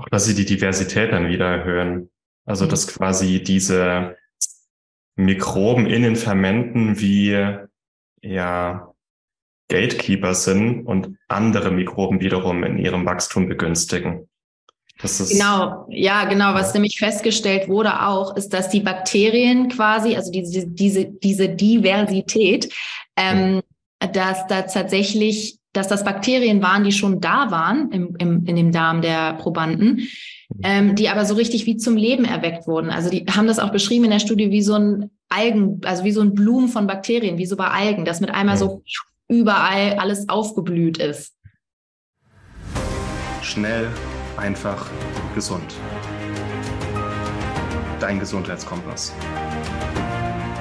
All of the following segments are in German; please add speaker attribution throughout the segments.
Speaker 1: auch, dass sie die Diversität dann wieder erhöhen. Also, dass quasi diese Mikroben in den Fermenten wie, ja, Gatekeeper sind und andere Mikroben wiederum in ihrem Wachstum begünstigen.
Speaker 2: genau, ja, genau. Was nämlich festgestellt wurde auch, ist, dass die Bakterien quasi, also diese, diese, diese Diversität, ähm, dass da tatsächlich, dass das Bakterien waren, die schon da waren im, im, in dem Darm der Probanden, ähm, die aber so richtig wie zum Leben erweckt wurden. Also die haben das auch beschrieben in der Studie wie so ein Algen, also wie so ein Blumen von Bakterien, wie so bei Algen, dass mit einmal so überall alles aufgeblüht ist.
Speaker 1: Schnell, einfach, gesund. Dein Gesundheitskompass.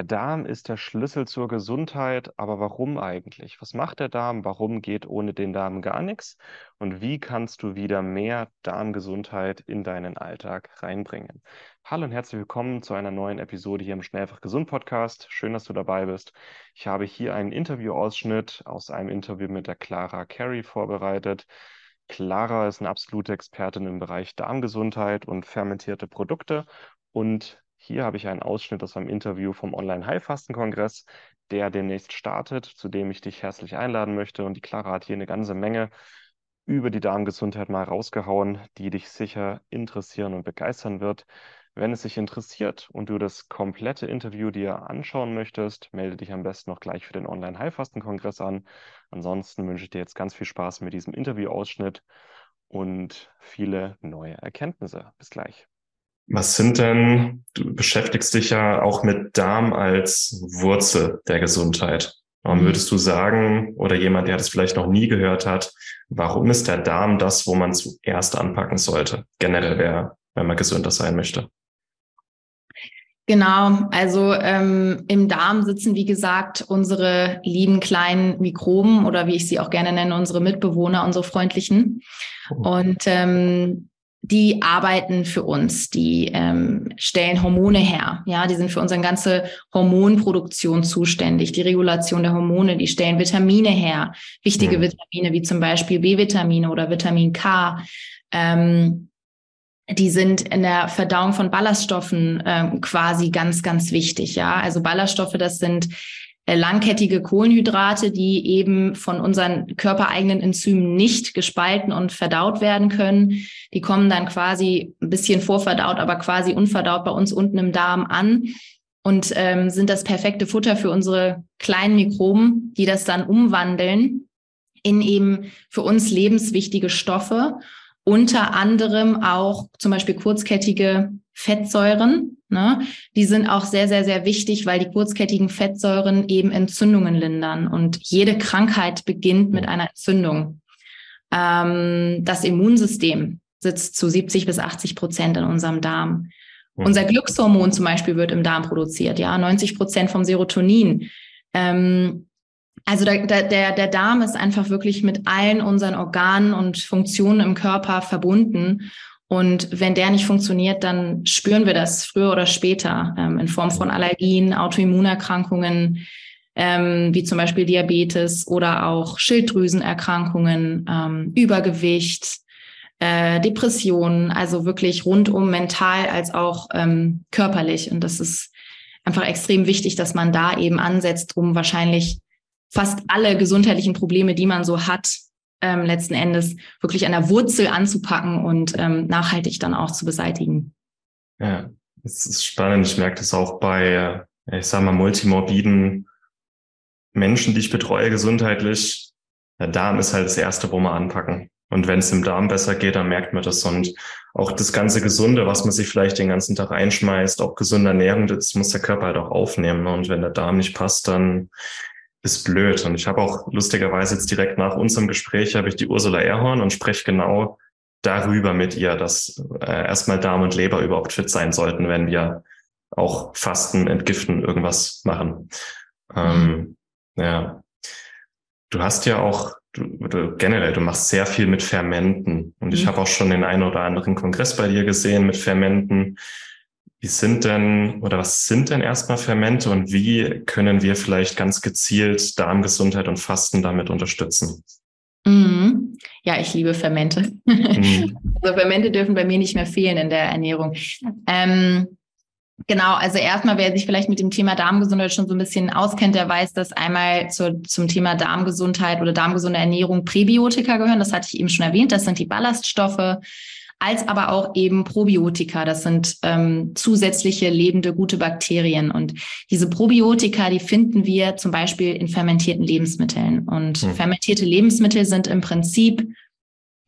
Speaker 1: Der Darm ist der Schlüssel zur Gesundheit, aber warum eigentlich? Was macht der Darm? Warum geht ohne den Darm gar nichts? Und wie kannst du wieder mehr Darmgesundheit in deinen Alltag reinbringen? Hallo und herzlich willkommen zu einer neuen Episode hier im Schnellfach Gesund Podcast. Schön, dass du dabei bist. Ich habe hier einen Interviewausschnitt aus einem Interview mit der Clara Carey vorbereitet. Clara ist eine absolute Expertin im Bereich Darmgesundheit und fermentierte Produkte und hier habe ich einen Ausschnitt aus einem Interview vom Online-Heilfasten-Kongress, der demnächst startet, zu dem ich dich herzlich einladen möchte. Und die Clara hat hier eine ganze Menge über die Darmgesundheit mal rausgehauen, die dich sicher interessieren und begeistern wird. Wenn es dich interessiert und du das komplette Interview dir anschauen möchtest, melde dich am besten noch gleich für den Online-Heilfasten-Kongress an. Ansonsten wünsche ich dir jetzt ganz viel Spaß mit diesem Interviewausschnitt und viele neue Erkenntnisse. Bis gleich. Was sind denn, du beschäftigst dich ja auch mit Darm als Wurzel der Gesundheit. Warum mhm. würdest du sagen, oder jemand, der das vielleicht noch nie gehört hat, warum ist der Darm das, wo man zuerst anpacken sollte? Generell, wer, wenn man gesünder sein möchte.
Speaker 2: Genau, also ähm, im Darm sitzen, wie gesagt, unsere lieben kleinen Mikroben oder wie ich sie auch gerne nenne, unsere Mitbewohner, unsere freundlichen. Oh. Und ähm, die arbeiten für uns, die ähm, stellen Hormone her. Ja, die sind für unsere ganze Hormonproduktion zuständig, die Regulation der Hormone, die stellen Vitamine her, wichtige mhm. Vitamine wie zum Beispiel B-Vitamine oder Vitamin K. Ähm, die sind in der Verdauung von Ballaststoffen ähm, quasi ganz, ganz wichtig. Ja, also Ballaststoffe, das sind langkettige Kohlenhydrate, die eben von unseren körpereigenen Enzymen nicht gespalten und verdaut werden können. Die kommen dann quasi ein bisschen vorverdaut, aber quasi unverdaut bei uns unten im Darm an und ähm, sind das perfekte Futter für unsere kleinen Mikroben, die das dann umwandeln in eben für uns lebenswichtige Stoffe, unter anderem auch zum Beispiel kurzkettige Fettsäuren, Ne? Die sind auch sehr, sehr, sehr wichtig, weil die kurzkettigen Fettsäuren eben Entzündungen lindern. Und jede Krankheit beginnt mit einer Entzündung. Ähm, das Immunsystem sitzt zu 70 bis 80 Prozent in unserem Darm. Mhm. Unser Glückshormon zum Beispiel wird im Darm produziert, ja, 90 Prozent vom Serotonin. Ähm, also der, der, der Darm ist einfach wirklich mit allen unseren Organen und Funktionen im Körper verbunden. Und wenn der nicht funktioniert, dann spüren wir das früher oder später ähm, in Form von Allergien, Autoimmunerkrankungen, ähm, wie zum Beispiel Diabetes oder auch Schilddrüsenerkrankungen, ähm, Übergewicht, äh, Depressionen, also wirklich rundum mental als auch ähm, körperlich. Und das ist einfach extrem wichtig, dass man da eben ansetzt, um wahrscheinlich fast alle gesundheitlichen Probleme, die man so hat, ähm, letzten Endes wirklich an der Wurzel anzupacken und ähm, nachhaltig dann auch zu beseitigen.
Speaker 1: Ja, das ist spannend. Ich merke das auch bei, äh, ich sage mal, multimorbiden Menschen, die ich betreue gesundheitlich. Der Darm ist halt das Erste, wo wir anpacken. Und wenn es im Darm besser geht, dann merkt man das. Und auch das ganze Gesunde, was man sich vielleicht den ganzen Tag einschmeißt, auch gesunde Ernährung, das muss der Körper halt auch aufnehmen. Und wenn der Darm nicht passt, dann ist blöd. Und ich habe auch lustigerweise jetzt direkt nach unserem Gespräch habe ich die Ursula Erhorn und spreche genau darüber mit ihr, dass äh, erstmal Darm und Leber überhaupt fit sein sollten, wenn wir auch Fasten, Entgiften, irgendwas machen. Ähm, mhm. Ähm, ja. Du hast ja auch du, du generell, du machst sehr viel mit Fermenten. Und mhm. ich habe auch schon den einen oder anderen Kongress bei dir gesehen mit Fermenten. Wie sind denn oder was sind denn erstmal Fermente und wie können wir vielleicht ganz gezielt Darmgesundheit und Fasten damit unterstützen?
Speaker 2: Mhm. Ja, ich liebe Fermente. Mhm. Also Fermente dürfen bei mir nicht mehr fehlen in der Ernährung. Ähm, Genau, also erstmal, wer sich vielleicht mit dem Thema Darmgesundheit schon so ein bisschen auskennt, der weiß, dass einmal zur, zum Thema Darmgesundheit oder darmgesunde Ernährung Präbiotika gehören. Das hatte ich eben schon erwähnt. Das sind die Ballaststoffe, als aber auch eben Probiotika. Das sind ähm, zusätzliche lebende gute Bakterien. Und diese Probiotika, die finden wir zum Beispiel in fermentierten Lebensmitteln. Und hm. fermentierte Lebensmittel sind im Prinzip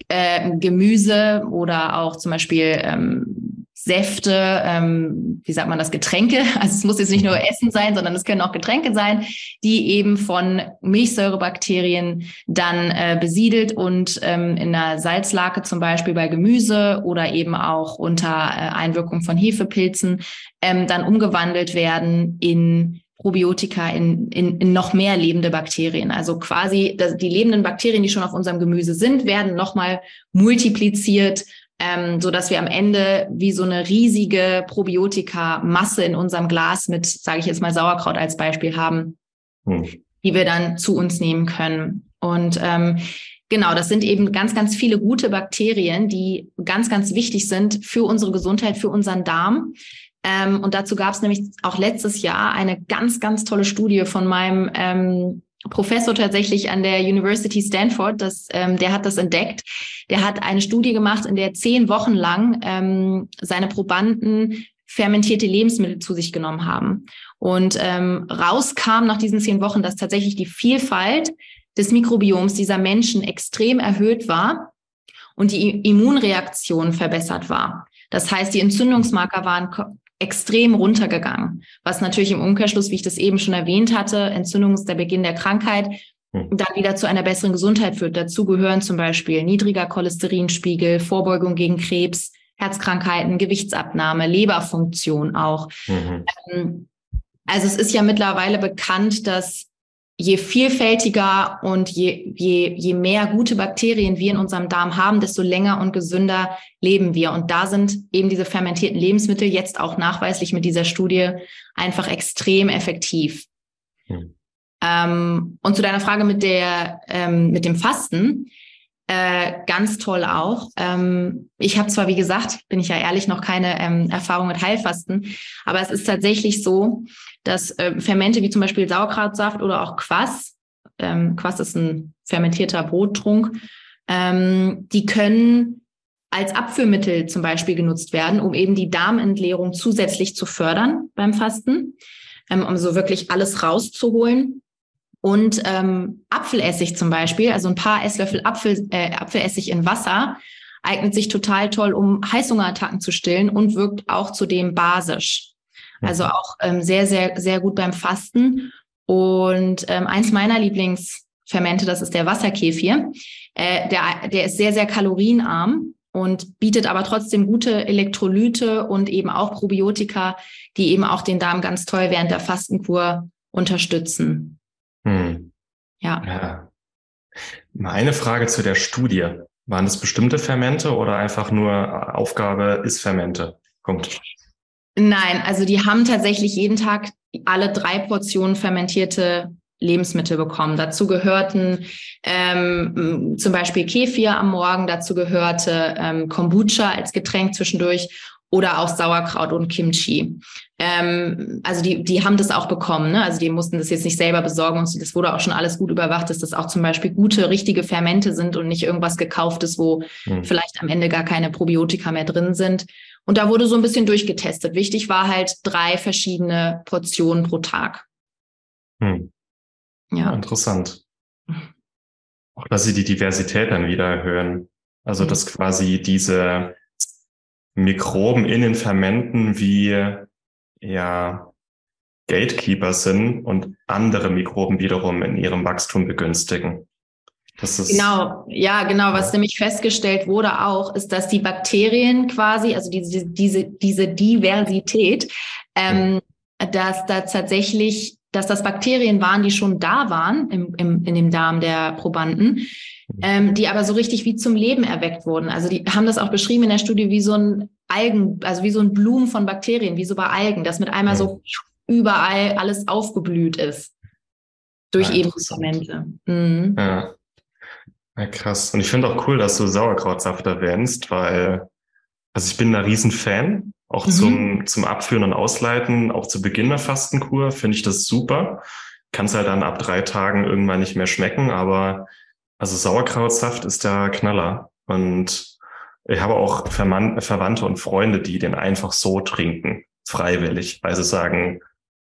Speaker 2: äh, Gemüse oder auch zum Beispiel ähm, Säfte, ähm, wie sagt man das, Getränke. Also es muss jetzt nicht nur mhm. Essen sein, sondern es können auch Getränke sein, die eben von Milchsäurebakterien dann äh, besiedelt und ähm, in einer Salzlake zum Beispiel bei Gemüse oder eben auch unter äh, Einwirkung von Hefepilzen ähm, dann umgewandelt werden in Probiotika in, in, in noch mehr lebende Bakterien. Also quasi die lebenden Bakterien, die schon auf unserem Gemüse sind, werden nochmal multipliziert ähm, so dass wir am Ende wie so eine riesige Probiotika-Masse in unserem Glas mit, sage ich jetzt mal Sauerkraut als Beispiel haben, hm. die wir dann zu uns nehmen können. Und ähm, Genau, das sind eben ganz, ganz viele gute Bakterien, die ganz, ganz wichtig sind für unsere Gesundheit, für unseren Darm. Ähm, und dazu gab es nämlich auch letztes Jahr eine ganz, ganz tolle Studie von meinem ähm, Professor tatsächlich an der University Stanford, das, ähm, der hat das entdeckt. Der hat eine Studie gemacht, in der zehn Wochen lang ähm, seine Probanden fermentierte Lebensmittel zu sich genommen haben. Und ähm, rauskam nach diesen zehn Wochen, dass tatsächlich die Vielfalt des Mikrobioms dieser Menschen extrem erhöht war und die Immunreaktion verbessert war. Das heißt, die Entzündungsmarker waren extrem runtergegangen. Was natürlich im Umkehrschluss, wie ich das eben schon erwähnt hatte, Entzündung ist der Beginn der Krankheit, hm. dann wieder zu einer besseren Gesundheit führt. Dazu gehören zum Beispiel niedriger Cholesterinspiegel, Vorbeugung gegen Krebs, Herzkrankheiten, Gewichtsabnahme, Leberfunktion auch. Mhm. Ähm, also es ist ja mittlerweile bekannt, dass je vielfältiger und je, je, je mehr gute Bakterien wir in unserem Darm haben, desto länger und gesünder leben wir. Und da sind eben diese fermentierten Lebensmittel jetzt auch nachweislich mit dieser Studie einfach extrem effektiv. Hm. Ähm, und zu deiner Frage mit der, ähm, mit dem Fasten, äh, ganz toll auch. Ähm, ich habe zwar, wie gesagt, bin ich ja ehrlich, noch keine ähm, Erfahrung mit Heilfasten, aber es ist tatsächlich so, dass äh, Fermente wie zum Beispiel Sauerkrautsaft oder auch Quass, ähm, Quass ist ein fermentierter Brottrunk, ähm, die können als Abführmittel zum Beispiel genutzt werden, um eben die Darmentleerung zusätzlich zu fördern beim Fasten, ähm, um so wirklich alles rauszuholen. Und ähm, Apfelessig zum Beispiel, also ein paar Esslöffel Apfel, äh, Apfelessig in Wasser, eignet sich total toll, um Heißhungerattacken zu stillen und wirkt auch zudem basisch. Also auch ähm, sehr, sehr, sehr gut beim Fasten. Und ähm, eins meiner Lieblingsfermente, das ist der Wasserkefir. Äh, der, der ist sehr, sehr kalorienarm und bietet aber trotzdem gute Elektrolyte und eben auch Probiotika, die eben auch den Darm ganz toll während der Fastenkur unterstützen.
Speaker 1: Hm. Ja. ja. Meine Frage zu der Studie. Waren das bestimmte Fermente oder einfach nur Aufgabe ist Fermente? Punkt.
Speaker 2: Nein, also die haben tatsächlich jeden Tag alle drei Portionen fermentierte Lebensmittel bekommen. Dazu gehörten ähm, zum Beispiel Kefir am Morgen, dazu gehörte ähm, Kombucha als Getränk zwischendurch oder auch Sauerkraut und Kimchi. Ähm, also die, die haben das auch bekommen, ne? Also die mussten das jetzt nicht selber besorgen und das wurde auch schon alles gut überwacht, dass das auch zum Beispiel gute, richtige Fermente sind und nicht irgendwas gekauftes, wo hm. vielleicht am Ende gar keine Probiotika mehr drin sind. Und da wurde so ein bisschen durchgetestet. Wichtig war halt drei verschiedene Portionen pro Tag.
Speaker 1: Hm. Ja. Interessant. Auch dass sie die Diversität dann wieder erhöhen. Also, mhm. dass quasi diese Mikroben in den Fermenten wie ja Gatekeeper sind und andere Mikroben wiederum in ihrem Wachstum begünstigen.
Speaker 2: Genau, ja, genau. Was nämlich festgestellt wurde auch, ist, dass die Bakterien quasi, also diese, diese, diese Diversität, ähm, dass da tatsächlich dass das Bakterien waren, die schon da waren im, im, in dem Darm der Probanden, mhm. ähm, die aber so richtig wie zum Leben erweckt wurden. Also die haben das auch beschrieben in der Studie wie so ein Algen, also wie so ein Blumen von Bakterien, wie so bei Algen, dass mit einmal so überall alles aufgeblüht ist. Durch ja, eben Fermente.
Speaker 3: Mhm. Ja. Ja. krass. Und ich finde auch cool, dass du Sauerkrautsaft erwähnst, weil, also ich bin ein Riesenfan auch mhm. zum, zum Abführen und Ausleiten, auch zu Beginn der Fastenkur finde ich das super. Kann es halt dann ab drei Tagen irgendwann nicht mehr schmecken, aber also Sauerkrautsaft ist der Knaller. Und ich habe auch Verwandte und Freunde, die den einfach so trinken, freiwillig, weil sie sagen,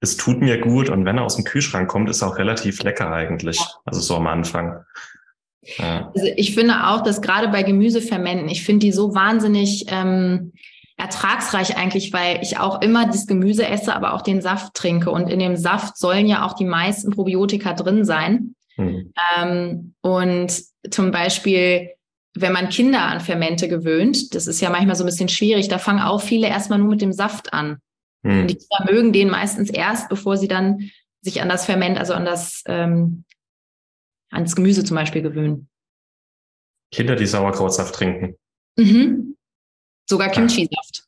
Speaker 3: es tut mir gut und wenn er aus dem Kühlschrank kommt, ist er auch relativ lecker eigentlich. Also so am Anfang.
Speaker 2: Ja. Also ich finde auch, dass gerade bei Gemüsefermenten, ich finde die so wahnsinnig ähm, ertragsreich eigentlich, weil ich auch immer das Gemüse esse, aber auch den Saft trinke. Und in dem Saft sollen ja auch die meisten Probiotika drin sein. Mhm. Ähm, und zum Beispiel, wenn man Kinder an Fermente gewöhnt, das ist ja manchmal so ein bisschen schwierig, da fangen auch viele erstmal nur mit dem Saft an. Mhm. Und die Kinder mögen den meistens erst, bevor sie dann sich an das Ferment, also an das, ähm, ans Gemüse zum Beispiel gewöhnen.
Speaker 3: Kinder, die Sauerkrautsaft trinken.
Speaker 2: Mhm. Sogar Kimchi-Saft.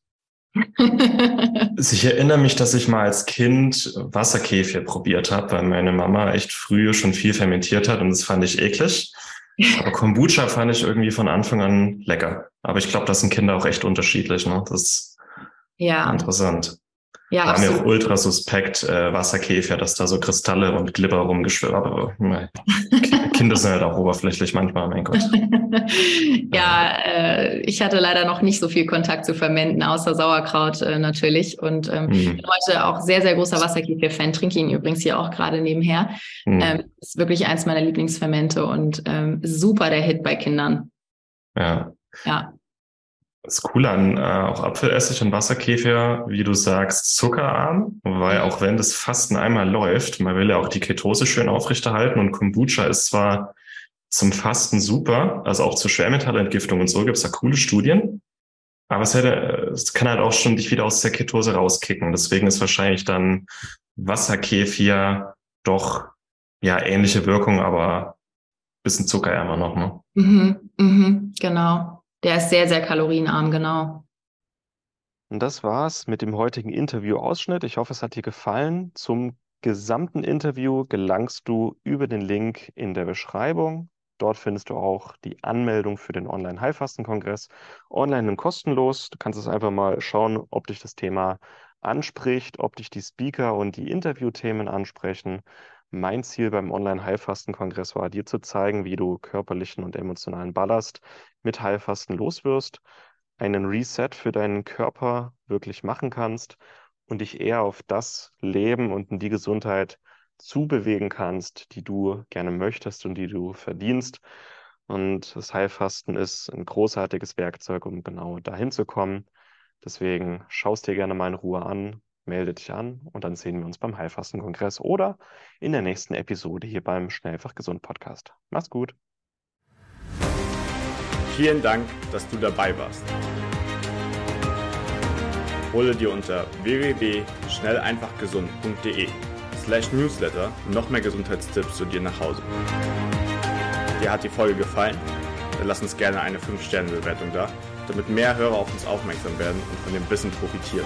Speaker 3: Also ich erinnere mich, dass ich mal als Kind Wasserkäfer probiert habe, weil meine Mama echt früh schon viel fermentiert hat und das fand ich eklig. Aber Kombucha fand ich irgendwie von Anfang an lecker. Aber ich glaube, das sind Kinder auch echt unterschiedlich. Ne? Das ist ja. interessant. Ja, war mir auch ultra suspekt, äh, Wasserkäfer, dass da so Kristalle und Glibber rumgeschwirrt. Aber. Kinder sind halt auch oberflächlich manchmal, mein Gott.
Speaker 2: ja, äh, ich hatte leider noch nicht so viel Kontakt zu Fermenten, außer Sauerkraut äh, natürlich. Und ähm, mhm. bin heute auch sehr, sehr großer Wasserkäfer-Fan. Trinke ihn übrigens hier auch gerade nebenher. Mhm. Ähm, ist wirklich eins meiner Lieblingsfermente und ähm, super der Hit bei Kindern.
Speaker 3: Ja. Ja. Das Coole an äh, auch Apfelessig und Wasserkäfer, wie du sagst, zuckerarm, weil auch wenn das Fasten einmal läuft, man will ja auch die Ketose schön aufrechterhalten und Kombucha ist zwar zum Fasten super, also auch zur Schwermetallentgiftung und so gibt's da coole Studien, aber es, hätte, es kann halt auch schon dich wieder aus der Ketose rauskicken. Deswegen ist wahrscheinlich dann Wasserkäfer doch ja ähnliche Wirkung, aber bisschen zuckerärmer noch, ne?
Speaker 2: Mhm, mhm, genau. Der ist sehr, sehr kalorienarm, genau.
Speaker 1: Und das war's mit dem heutigen Interview-Ausschnitt. Ich hoffe, es hat dir gefallen. Zum gesamten Interview gelangst du über den Link in der Beschreibung. Dort findest du auch die Anmeldung für den Online-Heilfasten-Kongress. Online und kostenlos. Du kannst es einfach mal schauen, ob dich das Thema anspricht, ob dich die Speaker und die Interviewthemen ansprechen. Mein Ziel beim Online-Heilfasten-Kongress war, dir zu zeigen, wie du körperlichen und emotionalen Ballast mit Heilfasten loswirst, einen Reset für deinen Körper wirklich machen kannst und dich eher auf das Leben und in die Gesundheit zubewegen kannst, die du gerne möchtest und die du verdienst. Und das Heilfasten ist ein großartiges Werkzeug, um genau dahin zu kommen. Deswegen schaust dir gerne mal in Ruhe an, melde dich an und dann sehen wir uns beim Heilfastenkongress oder in der nächsten Episode hier beim Schnellfach Gesund Podcast. Mach's gut.
Speaker 4: Vielen Dank, dass du dabei warst. Hole dir unter www.schnelleinfachgesund.de slash newsletter noch mehr Gesundheitstipps zu dir nach Hause. Dir hat die Folge gefallen? Dann lass uns gerne eine 5-Sterne-Bewertung da, damit mehr Hörer auf uns aufmerksam werden und von dem Wissen profitieren.